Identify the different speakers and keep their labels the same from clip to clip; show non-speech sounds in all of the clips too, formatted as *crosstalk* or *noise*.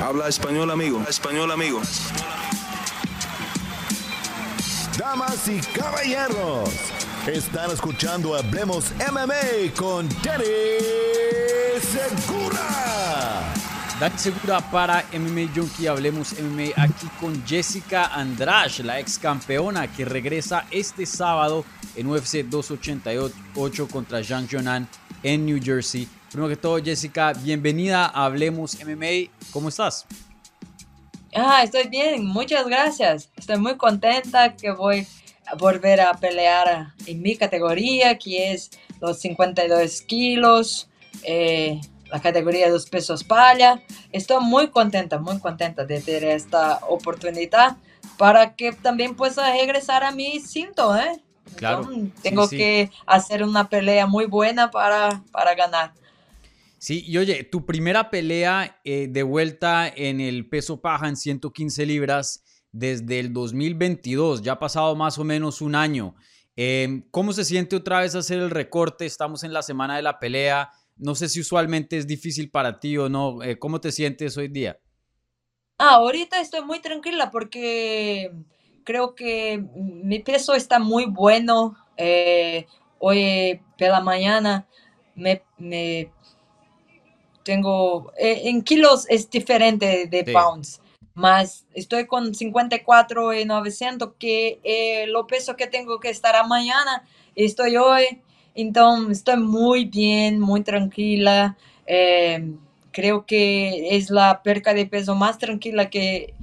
Speaker 1: Habla español, amigo. Español, amigo.
Speaker 2: Damas y caballeros, están escuchando Hablemos MMA con Danny Segura.
Speaker 3: Dani Segura para MMA Junkie. Hablemos MMA aquí con Jessica Andrade, la ex campeona que regresa este sábado en UFC 288 contra Jean Jonan en New Jersey. Primero que todo, Jessica, bienvenida a Hablemos MMA. ¿Cómo estás?
Speaker 4: Ah, estoy bien, muchas gracias. Estoy muy contenta que voy a volver a pelear en mi categoría, que es los 52 kilos, eh, la categoría de los pesos palla. Estoy muy contenta, muy contenta de tener esta oportunidad para que también pueda regresar a mi cinto, ¿eh?
Speaker 3: Claro.
Speaker 4: tengo
Speaker 3: sí, sí.
Speaker 4: que hacer una pelea muy buena para, para ganar.
Speaker 3: Sí, y oye, tu primera pelea eh, de vuelta en el peso paja en 115 libras desde el 2022, ya ha pasado más o menos un año. Eh, ¿Cómo se siente otra vez hacer el recorte? Estamos en la semana de la pelea. No sé si usualmente es difícil para ti o no. Eh, ¿Cómo te sientes hoy día?
Speaker 4: Ah, ahorita estoy muy tranquila porque creo que mi peso está muy bueno. Eh, hoy por la mañana me tengo eh, en kilos es diferente de
Speaker 3: Sí.
Speaker 4: pounds, más estoy con 54 y 900 que eh, lo peso que tengo que estar mañana estoy hoy, entonces estoy muy bien, muy tranquila. eh, creo que es la perca de peso más tranquila que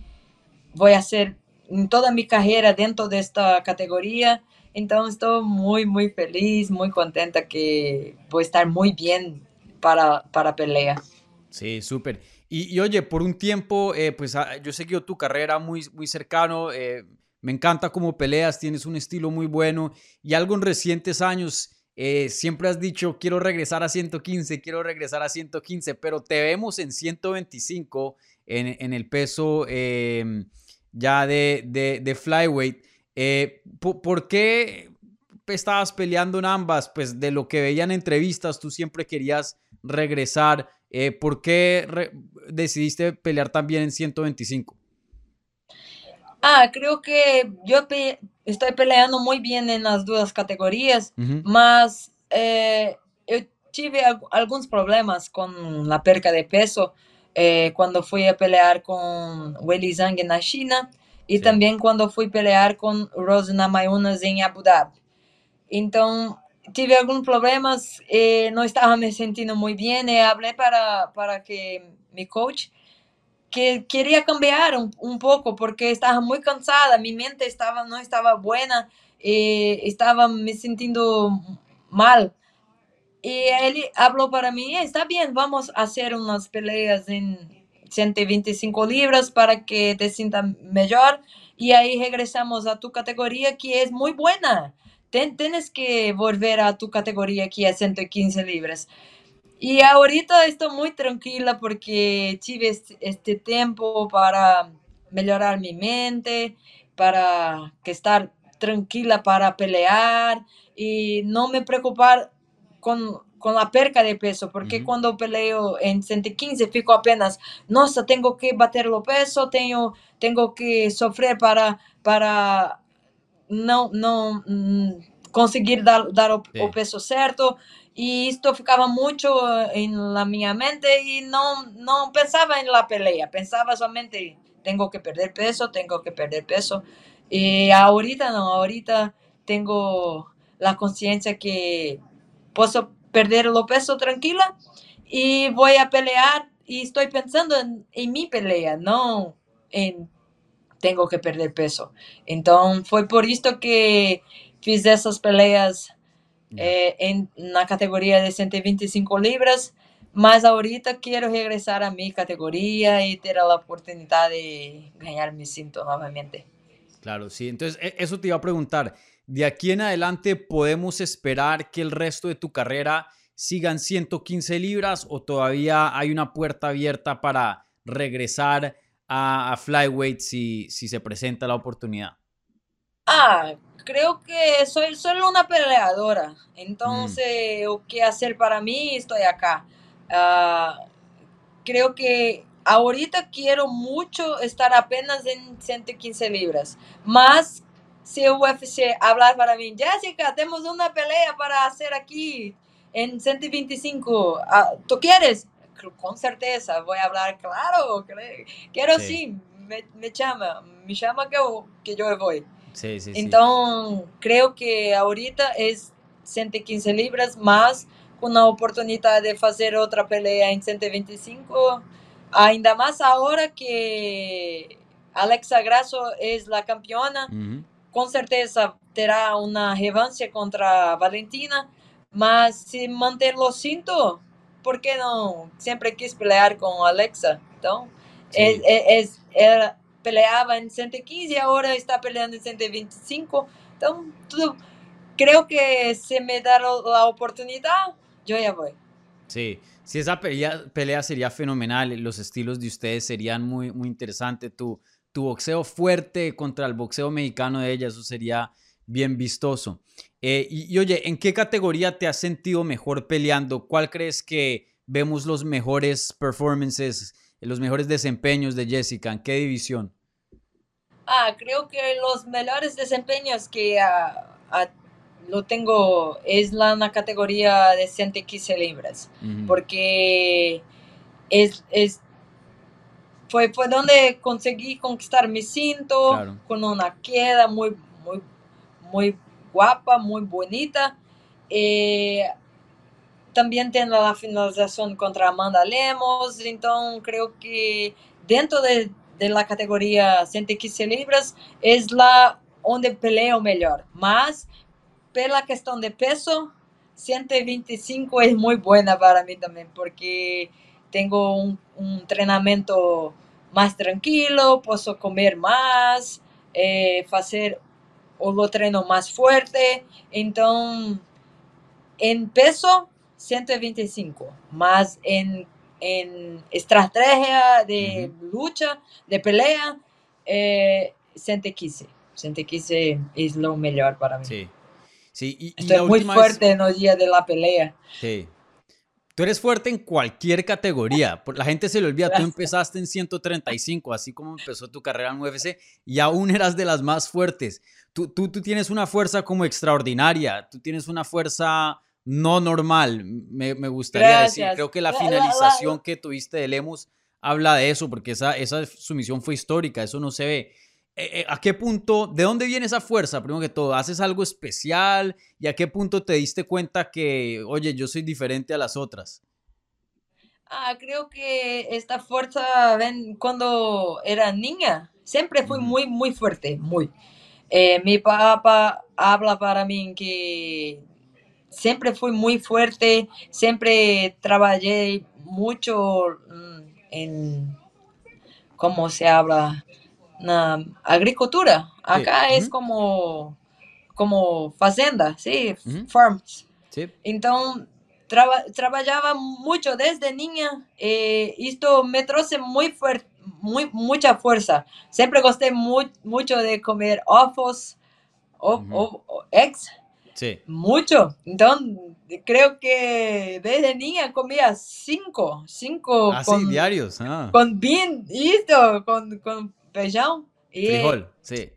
Speaker 4: voy a hacer en toda mi carrera dentro de esta categoría. Entonces estoy muy, muy feliz, muy contenta que voy a estar muy bien para, para pelea.
Speaker 3: Sí, súper. Y, y oye, por un tiempo, eh, pues ah, yo he seguido tu carrera muy, muy cercano. eh, me encanta cómo peleas, tienes un estilo muy bueno. Y algo en recientes años, eh, siempre has dicho, quiero regresar a 115, quiero regresar a 115, pero te vemos en 125 en, en el peso eh, ya de, de, de flyweight. Eh, ¿por, por qué estabas peleando en ambas? Pues de lo que veían en entrevistas, tú siempre querías regresar. Eh, ¿Por qué re- decidiste pelear también en 125?
Speaker 4: Ah, creo que yo pe- estoy peleando muy bien en las dos categorías,
Speaker 3: Ujú.
Speaker 4: mas eh, yo tive al- algunos problemas con la perca de peso eh, cuando fui a pelear con Weili Zhang en la China y
Speaker 3: Sí.
Speaker 4: también cuando fui a pelear con Rosana Mayunas en Abu Dhabi. Então, tive alguns problemas, eh, não estava me sentindo muito bem, e hablé para, para que mi coach que queria cambiar um pouco, porque estava muito cansada, minha mente estava, não estava buena, e estava me sentindo mal. E ele falou para mim, está bem, vamos fazer umas peleas em 125 libras para que te sinta melhor, e aí regressamos a tu categoria, que é muito buena. Ten- tienes que volver a tu categoría que es 115 libras. Y ahorita estoy muy tranquila porque tive este, tiempo para mejorar mi mente, para que estar tranquila para pelear y no me preocupar con, con la perca de peso, porque
Speaker 3: Ujú.
Speaker 4: cuando peleo en 115 fico apenas, nossa, tengo que bater lo peso, tengo, tengo que sofrer para, para não, não hum, conseguir dar, dar o, o peso certo. E isto ficava muito em la minha mente e não, não pensava em la pelea. Pensava somente, tenho que perder peso, tenho que perder peso. E ahorita não, ahorita tenho a consciência que posso perder o peso tranquila e vou a pelear e estou pensando em, em mi pelea, não em tengo que perder peso. Então, foi por isto que fiz essas peleas eh, em, na categoria de 125 libras, mas ahorita quero regressar a minha categoria e ter a oportunidade de ganhar mi cinto novamente.
Speaker 3: Claro, sí. Entonces, e- eso te iba a preguntar. De aquí en adelante, ¿podemos esperar que el resto de tu carrera sigan 115 libras o todavía hay una puerta abierta para regresar a, a flyweight si, si se presenta la oportunidad?
Speaker 4: Ah, creo que soy solo una peleadora. Entonces, o que hacer para mí, estoy acá. Ah, creo que ahorita quiero mucho estar apenas en 115 libras. Más si UFC hablar para mí, Jessica, tenemos una pelea para hacer aquí en 125. Ah, ¿Tú quieres? Con certeza, voy a hablar, claro, quiero sí, me, me, llama, me llama que, que yo voy.
Speaker 3: Sí, sí,
Speaker 4: Entonces, creo que ahorita es 115 libras más una oportunidad de hacer otra pelea en 125. Ainda más ahora que Alexa Grasso es la campeona, con certeza terá una revancha contra Valentina, mas si mantenerlo cinto, ¿por qué no? Siempre quis pelear con Alexa, entonces, es, peleaba en 115 y ahora está peleando en 125, entonces, creo que si me da la oportunidad, yo ya voy.
Speaker 3: Sí, si esa pelea, pelea, sería fenomenal, los estilos de ustedes serían muy, muy interesantes. Tu, tu boxeo fuerte contra el boxeo mexicano de ella, eso sería bien vistoso. Eh, y, oye, ¿en qué categoría te has sentido mejor peleando? ¿Cuál crees que vemos los mejores performances, los mejores desempeños de Jessica? ¿En qué división?
Speaker 4: Ah, creo que los mejores desempeños que uh, lo tengo, es la categoría de 115 libras, porque es, es, fue, fue donde conseguí conquistar mi cinto con una queda muy, muy, muy guapa, muy bonita. Eh, también tengo la finalización contra Amanda Lemos, entonces creo que dentro de, la categoría 115 libras es la donde peleo mejor, más pela cuestión de peso, 125 es muy buena para mí también porque tengo un, entrenamiento más tranquilo, puedo comer más, eh, hacer o treino más fuerte. Entonces, en peso, 125, más en, estrategia de lucha, de pelea, eh, 115. 115 es lo mejor para mí.
Speaker 3: Sí. Sí, y,
Speaker 4: Estoy muy fuerte en los días de la pelea.
Speaker 3: Sí. Tú eres fuerte en cualquier categoría. La gente se le olvida, tú empezaste en 135, así como empezó tu carrera en UFC, y aún eras de las más fuertes. Tú, tú, tú tienes una fuerza como extraordinaria, tú tienes una fuerza no normal, me, me gustaría decir. Creo que la finalización que tuviste de Lemos habla de eso, porque esa, esa sumisión fue histórica, eso no se ve. Eh, eh, ¿a qué punto, de dónde viene esa fuerza? Primero que todo, ¿haces algo especial? ¿Y a qué punto te diste cuenta que, oye, yo soy diferente a las otras?
Speaker 4: Ah, creo que esta fuerza, ven, cuando era niña, siempre fui muy, muy fuerte, muy. Eh, mi papá habla para mí que siempre fui muy fuerte, siempre trabajé mucho mm, en, ¿cómo se habla? Na agricultura. Acá es como, como fazenda, ¿sí? Farms. Entonces, trabajaba mucho desde niña. Eh, esto me trajo muy fuerte, muy, mucha fuerza. Siempre gusté mucho de comer ovos, o, eggs.
Speaker 3: Sí.
Speaker 4: Mucho. Entonces, creo que desde niña comía cinco, cinco.
Speaker 3: Ah, con, diarios. Ah.
Speaker 4: Con bien, esto, con, con feijão.
Speaker 3: Y, Frijol, sí.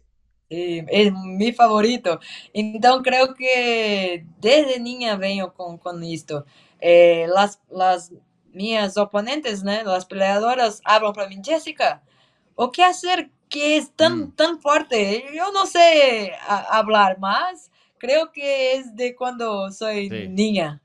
Speaker 4: es mi favorito. Entonces creo que desde niña vengo con, con esto. Eh, las, las mis oponentes, ¿no? las peleadoras, hablan para mí, Jessica, ¿o qué hacer que es tan, mm. tan fuerte? Yo no sé hablar más. Creo que es de cuando soy niña.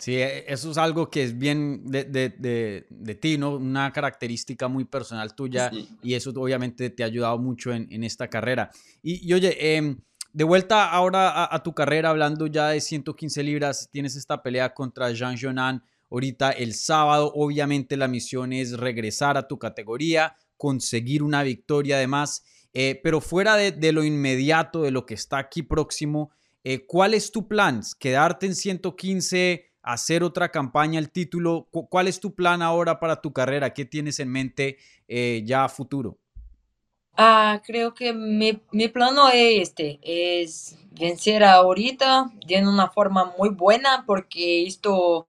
Speaker 3: Sí, e, eso es algo que es bien de, de, de, de ti, ¿no? Una característica muy personal tuya y eso obviamente te ha ayudado mucho en, en esta carrera. Y, y oye, em, de vuelta ahora a, tu carrera, hablando ya de 115 libras, tienes esta pelea contra Jean Jonan ahorita el sábado. Obviamente la misión es regresar a tu categoría, conseguir una victoria además. Eh, pero fuera de, lo inmediato, de lo que está aquí próximo, eh, ¿cuál es tu plan? ¿Quedarte en 115? Hacer otra campaña, el título. ¿Cuál es tu plan ahora para tu carrera? ¿Qué tienes en mente eh, ya a futuro?
Speaker 4: Ah, creo que mi, mi plano es este, es vencer ahorita de una forma muy buena porque esto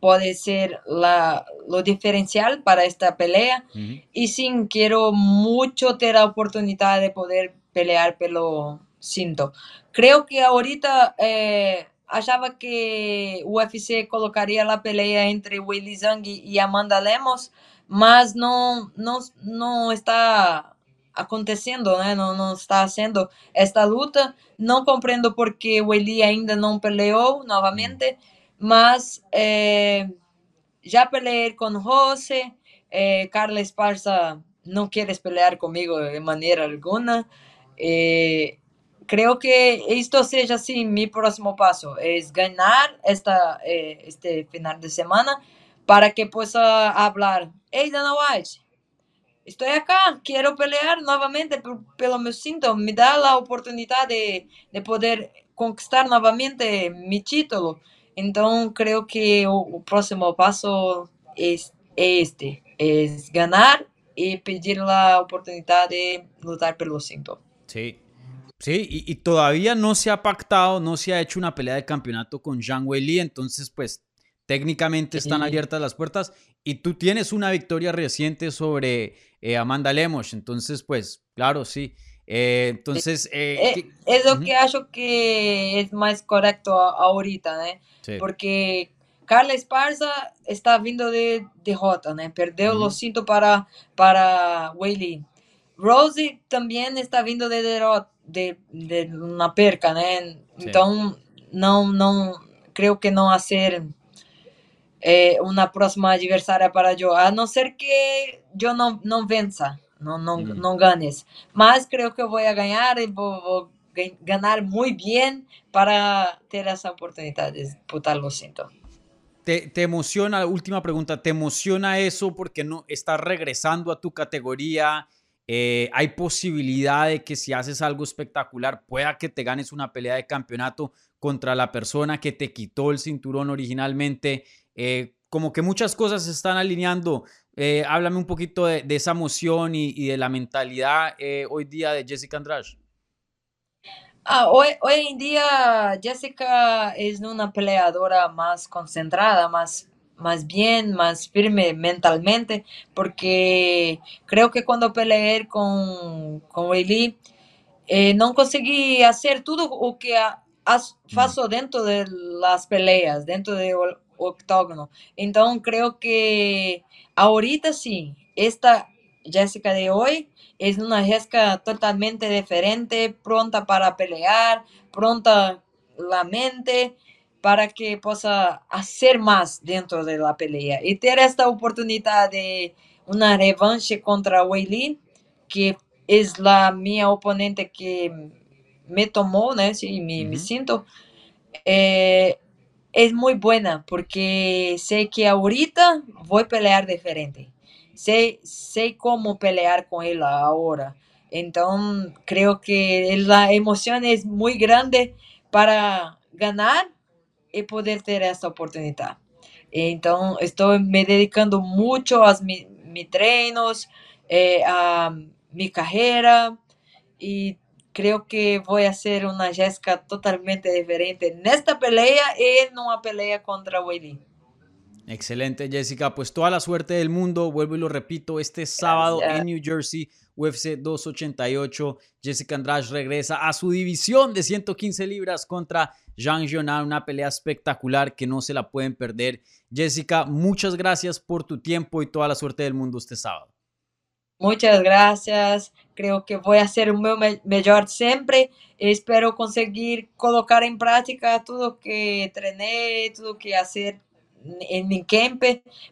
Speaker 4: puede ser la, lo diferencial para esta pelea. Y sí, quiero mucho tener la oportunidad de poder pelear pelo cinto. Creo que ahorita eh, achava que o UFC colocaria a pelea entre Weili Zhang e Amanda Lemos, mas não, não, não está acontecendo, né? Não, não está sendo esta luta. Não compreendo porque o Eli ainda não peleou novamente, mas é, já peleei com José, é, Carla Esparza não quer pelear comigo de maneira alguma. É, creo que esto sea así mi próximo paso, es ganar esta, eh, este final de semana para que pueda hablar, hey Dana White, estoy acá, quiero pelear nuevamente, pero me siento, me da la oportunidad de, de poder conquistar nuevamente mi título. Entonces creo que el próximo paso es este, es ganar y pedir la oportunidad de luchar por los cinto.
Speaker 3: Sí, Sí, y, todavía no se ha pactado, no se ha hecho una pelea de campeonato con Zhang Weili, entonces pues técnicamente están abiertas las puertas y tú tienes una victoria reciente sobre eh, Amanda Lemos, entonces pues claro, sí. Eh, entonces...
Speaker 4: Eh, es lo que acho que es más correcto ahorita, ¿no? Porque Carla Esparza está viendo de derrota, ¿no? Perdió los cintos para, para Weili. Rosie también está viendo de derrota de, de una perca, né? Então, não, não, creio que não vai ser eh, uma próxima adversária para eu, a não ser que eu não, não vença, não, não, mm. não ganes. Mas creio que eu vou ganhar e vou, vou ganhar muito bem para ter essa oportunidade de disputar o cinto.
Speaker 3: Te, te, emociona, última pregunta, ¿te emociona eso porque no estás regresando a tu categoría? Eh, hay posibilidad de que si haces algo espectacular pueda que te ganes una pelea de campeonato contra la persona que te quitó el cinturón originalmente. Eh, como que muchas cosas se están alineando. Eh, háblame un poquito de, esa emoción y, de la mentalidad hoy día de Jessica Andrade.
Speaker 4: Ah, hoy, hoy en día Jessica es una peleadora más concentrada, más más bien, más firme mentalmente, porque creo que cuando peleé con, con Eli, eh, no conseguí hacer todo lo que hago dentro de las peleas, dentro del octógono. Entonces creo que ahorita sí, esta Jessica de hoy es una Jessica totalmente diferente, pronta para pelear, pronta la mente, para que pueda hacer más dentro de la pelea y tener esta oportunidad de una revancha contra Weili, que es la mi oponente que me tomó, ¿no? Sí, me, siento. Eh, es muy buena porque sé que ahorita voy a pelear diferente. Sé, sé cómo pelear con él ahora. Entonces creo que la emoción es muy grande para ganar y poder tener esta oportunidad. Entonces, estoy me dedicando mucho a mis mi treinos, eh, a mi carrera y creo que voy a hacer una Jessica totalmente diferente en esta pelea y en una pelea contra Willy.
Speaker 3: Excelente, Jessica. Pues toda la suerte del mundo. Vuelvo y lo repito, este sábado en New Jersey, UFC 288. Jessica Andrade regresa a su división de 115 libras contra Jean Jonan, una pelea espectacular que no se la pueden perder. Jessica, muchas gracias por tu tiempo y toda la suerte del mundo este sábado.
Speaker 4: Muchas gracias. Creo que voy a hacer un mejor siempre. Espero conseguir colocar en práctica todo lo que entrené, todo lo que hacer en mi camp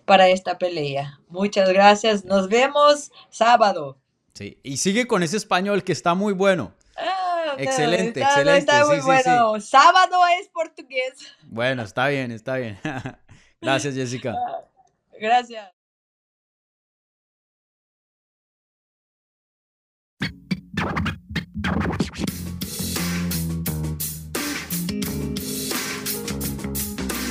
Speaker 4: para esta pelea. Muchas gracias. Nos vemos sábado.
Speaker 3: Sí, y sigue con ese español que está muy bueno.
Speaker 4: Ah,
Speaker 3: excelente, excelente.
Speaker 4: Está muy bueno. Sábado es portugués.
Speaker 3: Bueno, está bien, está bien. *laughs* Gracias, Jessica. Ah,
Speaker 4: gracias.